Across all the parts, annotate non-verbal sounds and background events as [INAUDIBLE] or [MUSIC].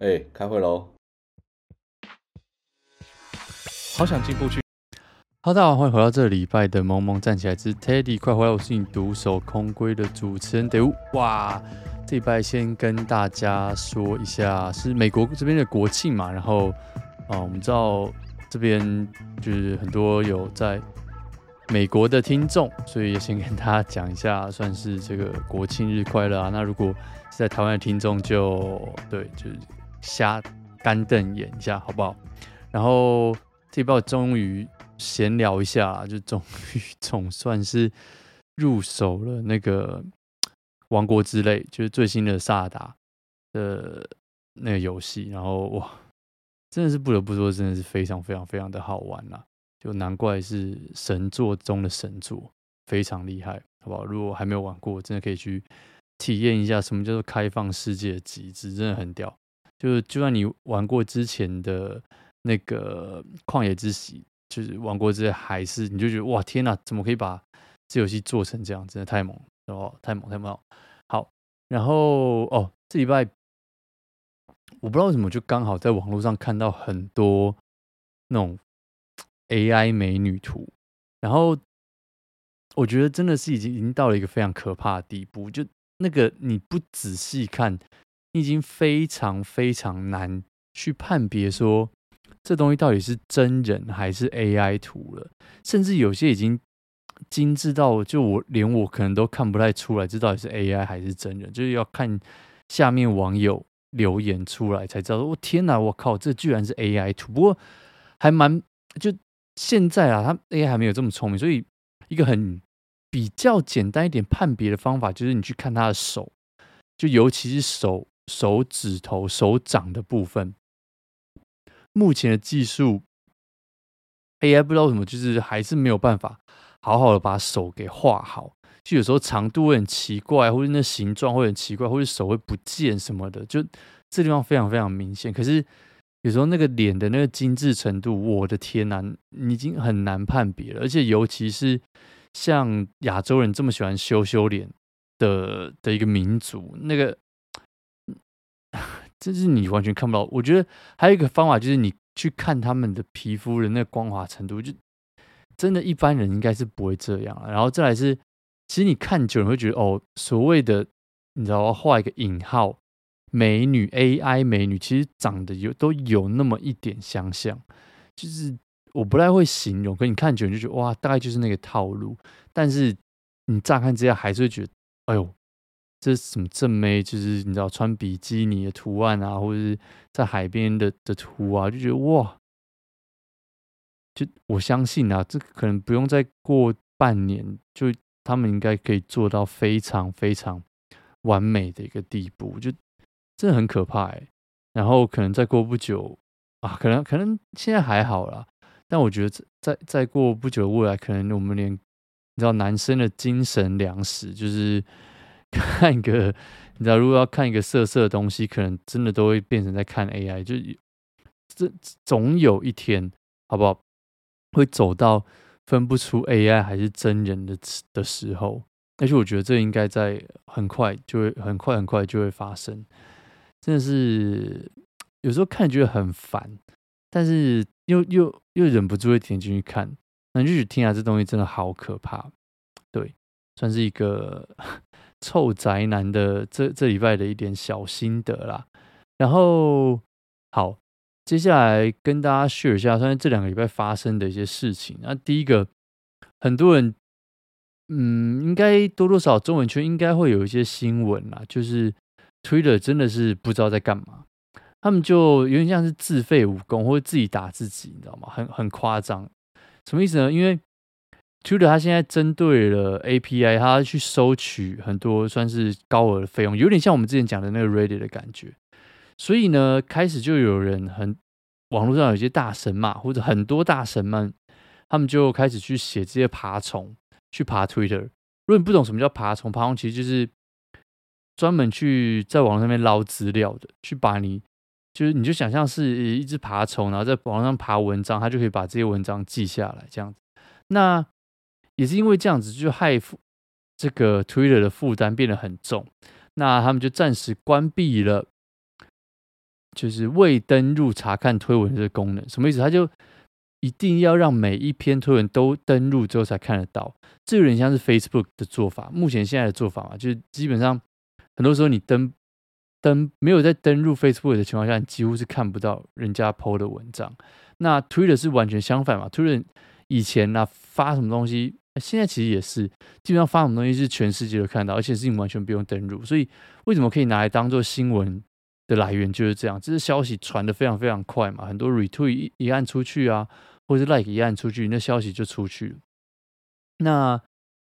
哎、欸，开会喽！好想进步去。哈喽，大家好，欢迎回到这个礼拜的萌萌站起来之 Teddy，快回来！我是你独守空闺的主持人 David。哇，这礼拜先跟大家说一下，是美国这边的国庆嘛。然后啊，我们知道这边就是很多有在美国的听众，所以也先跟大家讲一下，算是这个国庆日快乐啊。那如果是在台湾的听众就，就对，就是。瞎干瞪眼一下，好不好？然后这报终于闲聊一下，就终于总算是入手了那个《王国之泪》，就是最新的萨达的那个游戏。然后哇，真的是不得不说，真的是非常非常非常的好玩啦！就难怪是神作中的神作，非常厉害，好不好？如果还没有玩过，真的可以去体验一下什么叫做开放世界的极致，真的很屌。就是就算你玩过之前的那个《旷野之息》，就是玩过之后，还是你就觉得哇天哪，怎么可以把这游戏做成这样？真的太猛哦，太猛太猛！好，然后哦，这礼拜我不知道为什么，就刚好在网络上看到很多那种 AI 美女图，然后我觉得真的是已经已经到了一个非常可怕的地步，就那个你不仔细看。已经非常非常难去判别说这东西到底是真人还是 AI 图了，甚至有些已经精致到就我连我可能都看不太出来这到底是 AI 还是真人，就是要看下面网友留言出来才知道。我天哪，我靠，这居然是 AI 图！不过还蛮就现在啊，它 AI 还没有这么聪明，所以一个很比较简单一点判别的方法就是你去看他的手，就尤其是手。手指头、手掌的部分，目前的技术 AI 不知道为什么，就是还是没有办法好好的把手给画好。就有时候长度会很奇怪，或者那形状会很奇怪，或者手会不见什么的，就这地方非常非常明显。可是有时候那个脸的那个精致程度，我的天呐，你已经很难判别了。而且尤其是像亚洲人这么喜欢修修脸的的一个民族，那个。这是你完全看不到。我觉得还有一个方法，就是你去看他们的皮肤的那个光滑程度，就真的一般人应该是不会这样。然后再来是，其实你看久了会觉得，哦，所谓的你知道，画一个引号美女 AI 美女，其实长得有都有那么一点相像。就是我不太会形容，可你看久了就觉得哇，大概就是那个套路。但是你乍看之下还是会觉得，哎呦。这是什么正妹？就是你知道穿比基尼的图案啊，或者是在海边的的图啊，就觉得哇！就我相信啊，这可能不用再过半年，就他们应该可以做到非常非常完美的一个地步，就真的很可怕哎。然后可能再过不久啊，可能可能现在还好啦，但我觉得再再过不久的未来，可能我们连你知道男生的精神粮食就是。看一个，你知道，如果要看一个色色的东西，可能真的都会变成在看 AI，就这总有一天，好不好？会走到分不出 AI 还是真人的的时候，而且我觉得这应该在很快就会很快很快就会发生。真的是有时候看觉得很烦，但是又又又忍不住会点进去看，那就觉得天啊，这东西真的好可怕。对，算是一个。臭宅男的这这礼拜的一点小心得啦，然后好，接下来跟大家 share 一下，算是这两个礼拜发生的一些事情。那第一个，很多人，嗯，应该多多少少中文圈应该会有一些新闻啦，就是 Twitter 真的是不知道在干嘛，他们就有点像是自废武功或者自己打自己，你知道吗？很很夸张，什么意思呢？因为 Twitter 它现在针对了 API，它去收取很多算是高额的费用，有点像我们之前讲的那个 Reddit 的感觉。所以呢，开始就有人很网络上有一些大神嘛，或者很多大神们，他们就开始去写这些爬虫，去爬 Twitter。如果你不懂什么叫爬虫，爬虫其实就是专门去在网络上面捞资料的，去把你就是你就想象是一只爬虫，然后在网上爬文章，它就可以把这些文章记下来，这样子。那也是因为这样子，就害这个 Twitter 的负担变得很重。那他们就暂时关闭了就是未登入查看推文的功能，什么意思？他就一定要让每一篇推文都登录之后才看得到。这有点像是 Facebook 的做法，目前现在的做法嘛，就是基本上很多时候你登登没有在登录 Facebook 的情况下，你几乎是看不到人家 PO 的文章。那 Twitter 是完全相反嘛，Twitter 以前呢、发什么东西，现在其实也是基本上发什么东西是全世界都看到，而且是你完全不用登入。所以为什么可以拿来当做新闻的来源就是这样，这是消息传的非常非常快嘛，很多 retweet 一按出去啊，或者是 like 一按出去，那消息就出去。那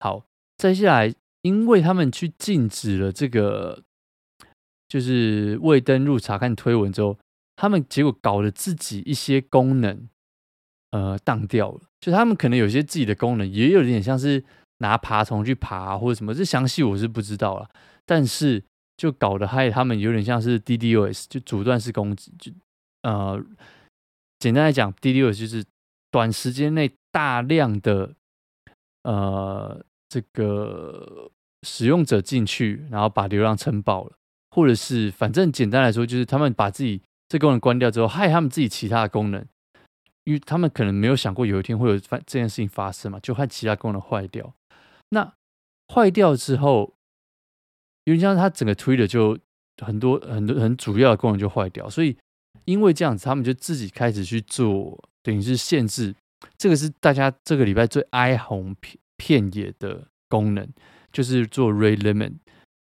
好，再下来，因为他们去禁止了这个，就是未登入查看推文之后，他们结果搞了自己一些功能，呃，当掉了。就他们可能有些自己的功能，也有点像是拿爬虫去爬或者什么，这详细我是不知道了。但是就搞得害他们有点像是 DDoS，就阻断式攻击。就呃，简单来讲，DDoS 就是短时间内大量的。呃，这个使用者进去，然后把流量撑爆了，或者是反正简单来说，就是他们把自己这功能关掉之后，害他们自己其他的功能，因为他们可能没有想过有一天会有发这件事情发生嘛，就害其他功能坏掉。那坏掉之后，因为像它整个 Twitter 就很多很多很主要的功能就坏掉，所以因为这样子，他们就自己开始去做，等于是限制。这个是大家这个礼拜最哀鸿遍野的功能，就是做 rate limit。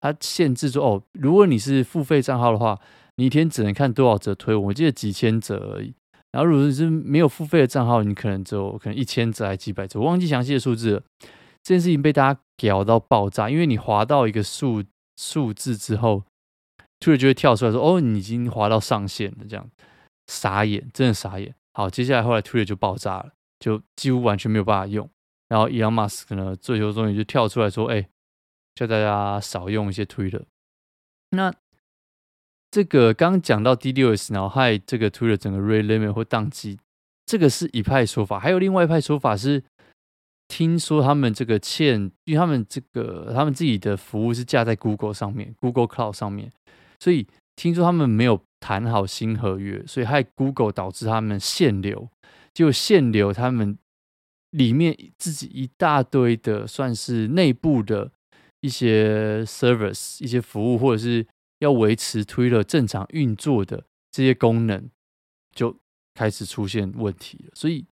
它限制说，哦，如果你是付费账号的话，你一天只能看多少则推？我记得几千则而已。然后如果你是没有付费的账号，你可能只有可能一千则还几百则，我忘记详细的数字了。这件事情被大家屌到爆炸，因为你滑到一个数数字之后，突然就会跳出来说，哦，你已经滑到上限了，这样傻眼，真的傻眼。好，接下来后来 Twitter 就爆炸了。就几乎完全没有办法用，然后伊隆马斯克呢，最后终于就跳出来说：“哎，叫大家少用一些 Twitter。”那这个刚讲到 D 六 S，然后害这个推特整个 rate limit 或宕机，这个是一派说法。还有另外一派说法是，听说他们这个欠，因为他们这个他们自己的服务是架在 Google 上面，Google Cloud 上面，所以听说他们没有谈好新合约，所以害 Google 导致他们限流。就限流，他们里面自己一大堆的，算是内部的一些 service、一些服务，或者是要维持 Twitter 正常运作的这些功能，就开始出现问题了。所以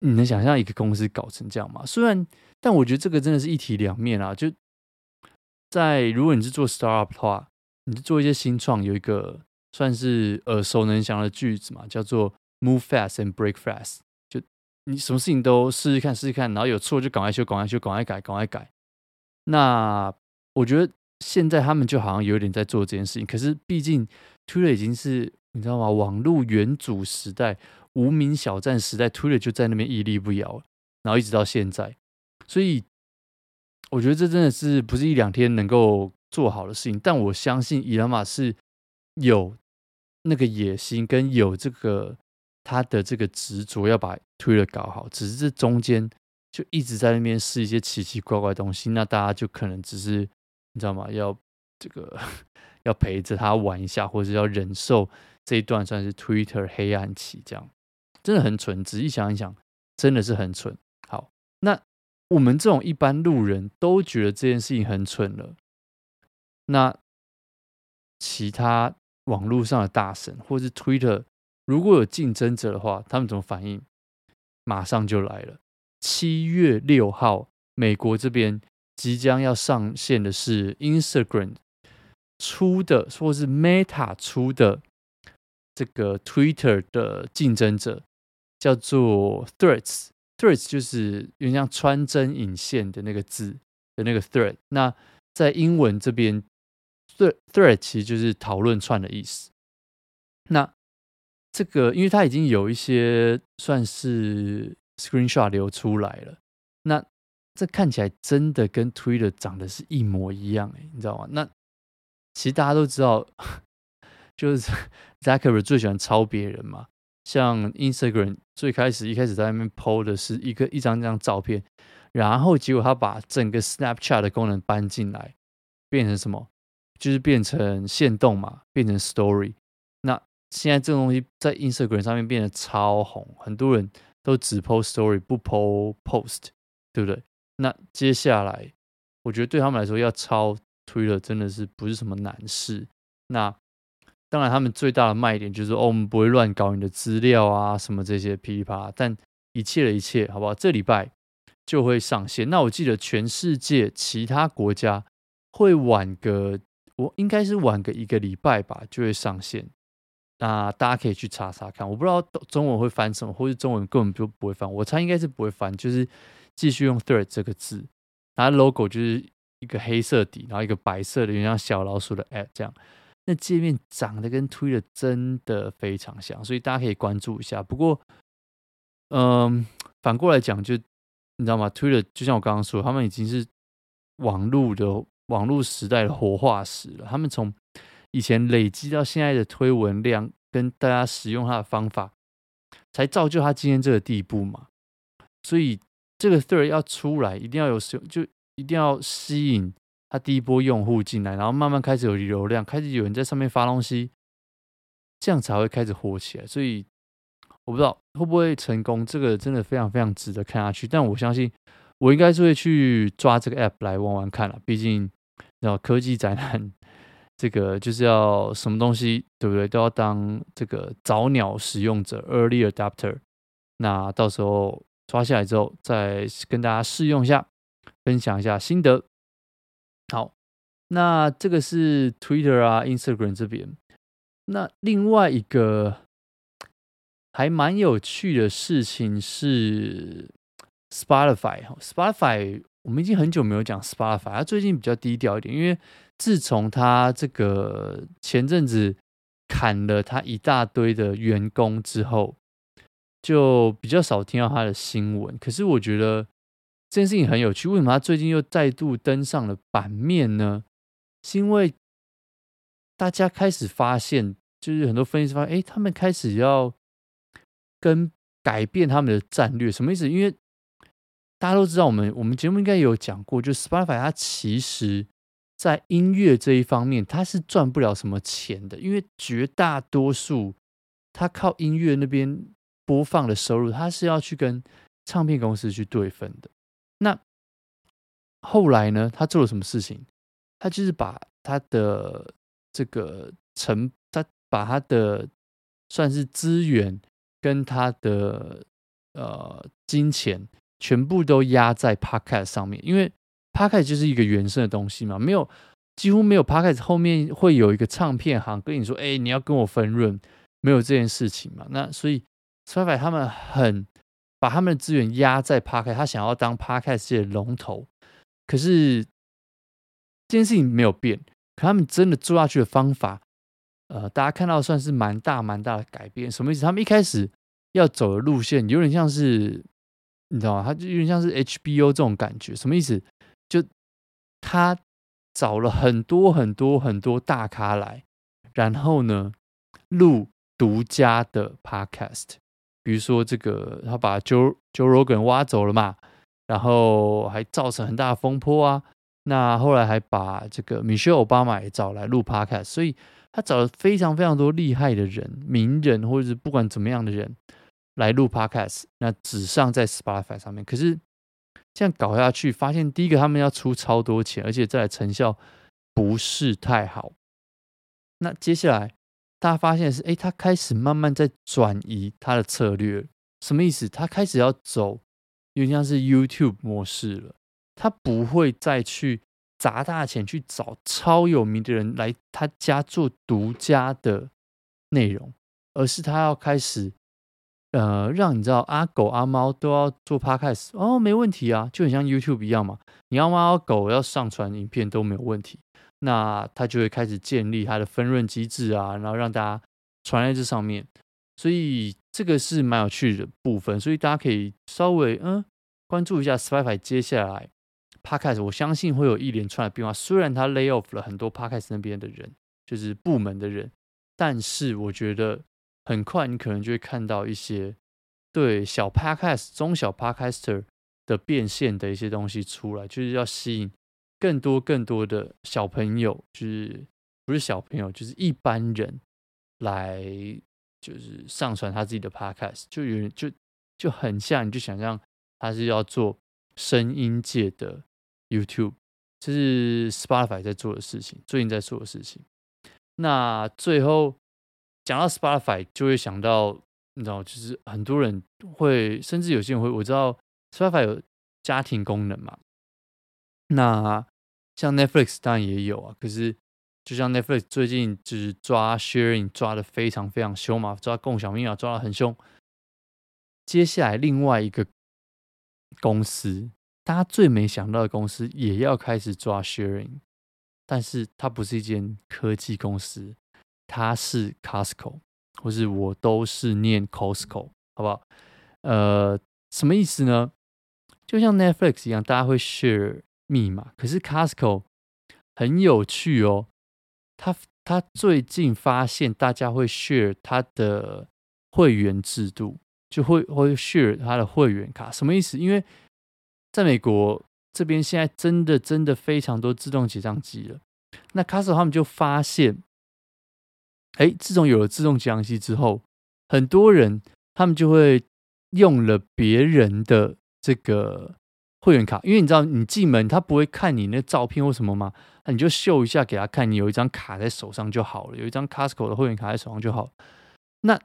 你能想象一个公司搞成这样吗？虽然，但我觉得这个真的是一体两面啊。就在如果你是做 startup 的话，你是做一些新创，有一个算是耳熟能详的句子嘛，叫做。Move fast and break fast，就你什么事情都试试看，试试看，然后有错就赶快修，赶快修，赶快改，赶快改。那我觉得现在他们就好像有点在做这件事情，可是毕竟 Twitter 已经是你知道吗？网络元祖时代、无名小站时代，Twitter 就在那边屹立不摇，然后一直到现在。所以我觉得这真的是不是一两天能够做好的事情。但我相信伊隆马是有那个野心跟有这个。他的这个执着要把 Twitter 搞好，只是这中间就一直在那边试一些奇奇怪怪的东西，那大家就可能只是你知道吗？要这个 [LAUGHS] 要陪着他玩一下，或者是要忍受这一段算是 Twitter 黑暗期，这样真的很蠢。仔细想一想，真的是很蠢。好，那我们这种一般路人都觉得这件事情很蠢了，那其他网络上的大神或是 Twitter。如果有竞争者的话，他们怎么反应？马上就来了。七月六号，美国这边即将要上线的是 Instagram 出的，或是 Meta 出的这个 Twitter 的竞争者，叫做 Threads。Threads 就是有点像穿针引线的那个字的那个 Thread。那在英文这边，Thread Thread 其实就是讨论串的意思。那这个，因为它已经有一些算是 screenshot 流出来了，那这看起来真的跟 Twitter 长得是一模一样，哎，你知道吗？那其实大家都知道，就是 Zucker 最喜欢抄别人嘛。像 Instagram 最开始一开始在那边 PO 的是一个一张张照片，然后结果他把整个 Snapchat 的功能搬进来，变成什么？就是变成限动嘛，变成 Story。那现在这种东西在 Instagram 上面变得超红，很多人都只 PO Story 不 PO Post，对不对？那接下来，我觉得对他们来说要抄 Twitter 真的是不是什么难事。那当然，他们最大的卖点就是哦，我们不会乱搞你的资料啊，什么这些噼里啪啦。但一切的一切，好不好？这礼拜就会上线。那我记得全世界其他国家会晚个，我应该是晚个一个礼拜吧，就会上线。那大家可以去查查看。我不知道中文会翻什么，或是中文根本就不会翻。我猜应该是不会翻，就是继续用 third 这个字。它 logo 就是一个黑色底，然后一个白色的，有点像小老鼠的 app 这样。那界面长得跟 Twitter 真的非常像，所以大家可以关注一下。不过，嗯，反过来讲，就你知道吗？Twitter 就像我刚刚说，他们已经是网络的网络时代的活化石了。他们从以前累积到现在的推文量，跟大家使用它的方法，才造就他今天这个地步嘛。所以这个 Thread 要出来，一定要有使用，就一定要吸引。他第一波用户进来，然后慢慢开始有流量，开始有人在上面发东西，这样才会开始火起来。所以我不知道会不会成功，这个真的非常非常值得看下去。但我相信我应该是会去抓这个 app 来玩玩看了。毕竟，然后科技宅男这个就是要什么东西，对不对？都要当这个早鸟使用者 （early adapter）。那到时候刷下来之后，再跟大家试用一下，分享一下心得。好，那这个是 Twitter 啊、Instagram 这边。那另外一个还蛮有趣的事情是 Spotify。Spotify 我们已经很久没有讲 Spotify，它最近比较低调一点，因为自从它这个前阵子砍了它一大堆的员工之后，就比较少听到他的新闻。可是我觉得。这件事情很有趣，为什么他最近又再度登上了版面呢？是因为大家开始发现，就是很多分析师发现，哎，他们开始要跟改变他们的战略，什么意思？因为大家都知道，我们我们节目应该有讲过，就 Spotify 它其实在音乐这一方面，它是赚不了什么钱的，因为绝大多数它靠音乐那边播放的收入，他是要去跟唱片公司去对分的。那后来呢？他做了什么事情？他就是把他的这个成，他把他的算是资源跟他的呃金钱全部都压在 p o c a s t 上面，因为 p o c a s t 就是一个原生的东西嘛，没有几乎没有 p o c a s t 后面会有一个唱片行跟你说：“哎，你要跟我分润。”没有这件事情嘛。那所以 Spotify 他们很。把他们的资源压在 Podcast，他想要当 Podcast 的龙头，可是这件事情没有变。可他们真的做下去的方法，呃，大家看到算是蛮大蛮大的改变。什么意思？他们一开始要走的路线有点像是，你知道吗？他就有点像是 HBO 这种感觉。什么意思？就他找了很多很多很多大咖来，然后呢，录独家的 Podcast。比如说这个，他把 Joe Joe Rogan 挖走了嘛，然后还造成很大的风波啊。那后来还把这个 Michelle Obama 也找来录 Podcast，所以他找了非常非常多厉害的人、名人或者是不管怎么样的人来录 Podcast。那只上在 Spotify 上面，可是这样搞下去，发现第一个他们要出超多钱，而且再来成效不是太好。那接下来。大家发现是，哎，他开始慢慢在转移他的策略，什么意思？他开始要走，有点像是 YouTube 模式了。他不会再去砸大钱去找超有名的人来他家做独家的内容，而是他要开始，呃，让你知道阿狗阿猫都要做 Podcast 哦，没问题啊，就很像 YouTube 一样嘛。你要猫狗要上传影片都没有问题。那他就会开始建立他的分润机制啊，然后让大家传在这上面，所以这个是蛮有趣的部分，所以大家可以稍微嗯关注一下 Spotify 接下来 Podcast，我相信会有一连串的变化。虽然他 lay off 了很多 Podcast 那边的人，就是部门的人，但是我觉得很快你可能就会看到一些对小 Podcast、中小 Podcaster 的变现的一些东西出来，就是要吸引。更多更多的小朋友，就是不是小朋友，就是一般人来，就是上传他自己的 podcast，就有就就很像，你就想象他是要做声音界的 YouTube，这是 Spotify 在做的事情，最近在做的事情。那最后讲到 Spotify，就会想到，你知道，就是很多人会，甚至有些人会，我知道 Spotify 有家庭功能嘛。那像 Netflix 当然也有啊，可是就像 Netflix 最近就是抓 sharing 抓的非常非常凶嘛，抓共享密码抓的很凶。接下来另外一个公司，大家最没想到的公司也要开始抓 sharing，但是它不是一间科技公司，它是 Costco，或是我都是念 Costco，好不好？呃，什么意思呢？就像 Netflix 一样，大家会 share。密码，可是 Costco 很有趣哦。他他最近发现大家会 share 他的会员制度，就会会 share 他的会员卡。什么意思？因为在美国这边现在真的真的非常多自动结账机了。那 Costco 他们就发现，哎，自从有了自动结账机之后，很多人他们就会用了别人的这个。会员卡，因为你知道，你进门他不会看你那照片或什么吗？那你就秀一下给他看，你有一张卡在手上就好了，有一张 Costco 的会员卡在手上就好。那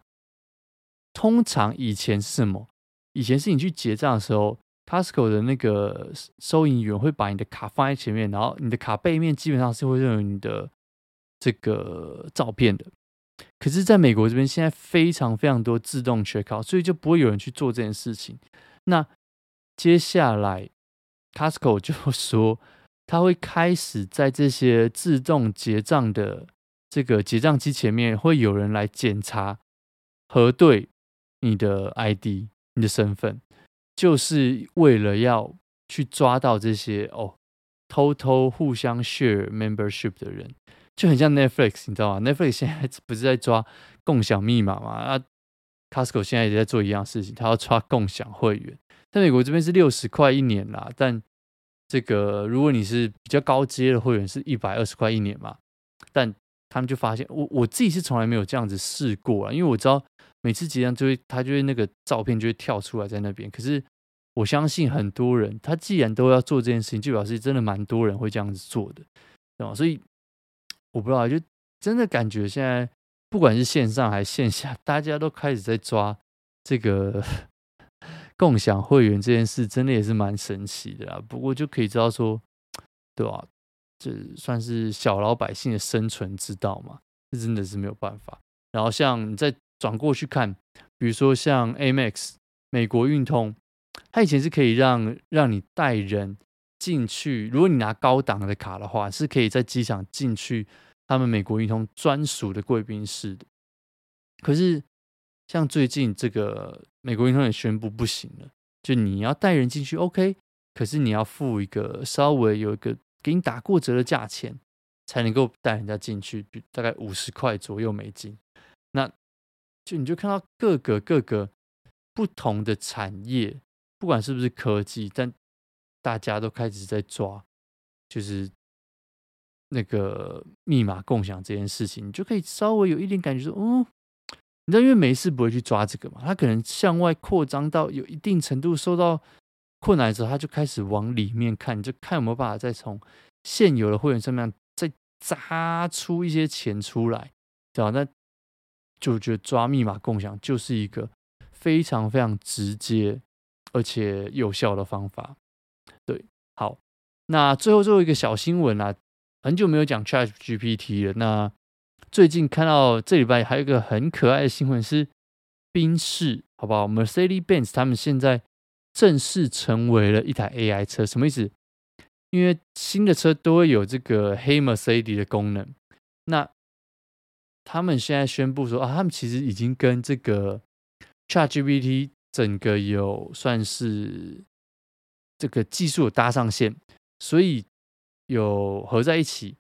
通常以前是什么？以前是你去结账的时候，Costco 的那个收银员会把你的卡放在前面，然后你的卡背面基本上是会认为你的这个照片的。可是，在美国这边现在非常非常多自动 checkout，所以就不会有人去做这件事情。那接下来，Costco 就 [LAUGHS] 说，他会开始在这些自动结账的这个结账机前面，会有人来检查、核对你的 ID、你的身份，就是为了要去抓到这些哦，偷偷互相 share membership 的人，就很像 Netflix，你知道吗？Netflix 现在不是在抓共享密码吗？啊，Costco 现在也在做一样事情，他要抓共享会员。在美国这边是六十块一年啦，但这个如果你是比较高阶的会员，是一百二十块一年嘛。但他们就发现，我我自己是从来没有这样子试过啊，因为我知道每次结账就会，他就会那个照片就会跳出来在那边。可是我相信很多人，他既然都要做这件事情，就表示真的蛮多人会这样子做的，对吧？所以我不知道，就真的感觉现在不管是线上还是线下，大家都开始在抓这个。共享会员这件事真的也是蛮神奇的啦，不过就可以知道说，对吧？这算是小老百姓的生存之道嘛，这真的是没有办法。然后像你再转过去看，比如说像 Amex 美国运通，它以前是可以让让你带人进去，如果你拿高档的卡的话，是可以在机场进去他们美国运通专属的贵宾室的。可是像最近这个。美国银行也宣布不行了，就你要带人进去，OK，可是你要付一个稍微有一个给你打过折的价钱，才能够带人家进去，大概五十块左右美金。那就你就看到各个各个不同的产业，不管是不是科技，但大家都开始在抓，就是那个密码共享这件事情，你就可以稍微有一点感觉说，嗯。你知道，因为没事不会去抓这个嘛，他可能向外扩张到有一定程度受到困难的时候，他就开始往里面看，就看有没有办法再从现有的会员上面再扎出一些钱出来，对吧？那就觉得抓密码共享就是一个非常非常直接而且有效的方法。对，好，那最后最后一个小新闻啊，很久没有讲 ChatGPT 了，那。最近看到这礼拜还有一个很可爱的新闻是，宾士，好不好？Mercedes-Benz 他们现在正式成为了一台 AI 车，什么意思？因为新的车都会有这个黑 Mercedes 的功能。那他们现在宣布说啊，他们其实已经跟这个 ChatGPT 整个有算是这个技术搭上线，所以有合在一起。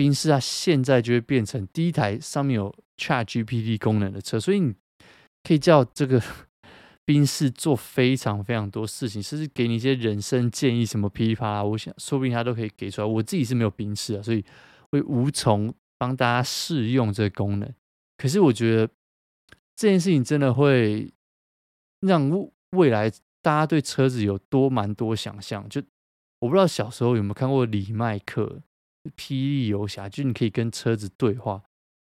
那宾士它现在就会变成第一台上面有 ChatGPT 功能的车，所以你可以叫这个 [LAUGHS] 宾士做非常非常多事情，甚至给你一些人生建议，什么噼里啪啦，我想说不定他都可以给出来。我自己是没有宾士啊，所以会无从帮大家试用这个功能。可是我觉得这件事情真的会让未来大家对车子有多蛮多想象。就我不知道小时候有没有看过李麦克《霹雳游侠》，就你可以跟车子对话。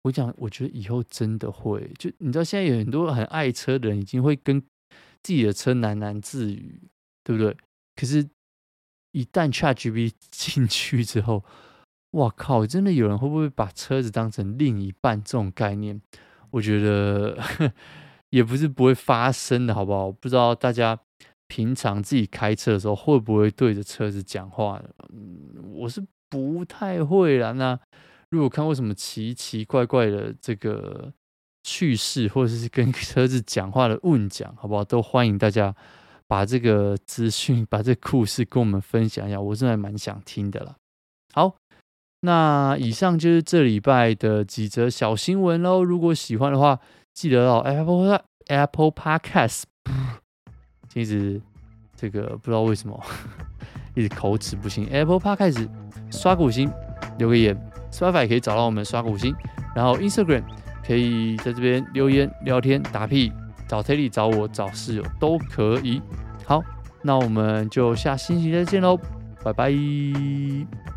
我讲，我觉得以后真的会，就你知道，现在有很多很爱车的人，已经会跟自己的车喃喃自语，对不对？可是，一旦 ChatGPT [LAUGHS] 进去之后，哇靠！真的有人会不会把车子当成另一半这种概念？我觉得 [LAUGHS] 也不是不会发生的，好不好？不知道大家平常自己开车的时候会不会对着车子讲话？嗯，我是不太会啦。那。如果看过什么奇奇怪怪的这个趣事，或者是跟车子讲话的问讲，好不好？都欢迎大家把这个资讯、把这个故事跟我们分享一下，我真的蛮想听的啦。好，那以上就是这礼拜的几则小新闻喽。如果喜欢的话，记得到 Apple Apple Podcast，一直这个不知道为什么口齿不清，Apple Podcast 刷个五星，留个言。Spotify 可以找到我们刷个五星，然后 Instagram 可以在这边留言聊天打屁，找 Terry 找我找室友都可以。好，那我们就下星期再见喽，拜拜。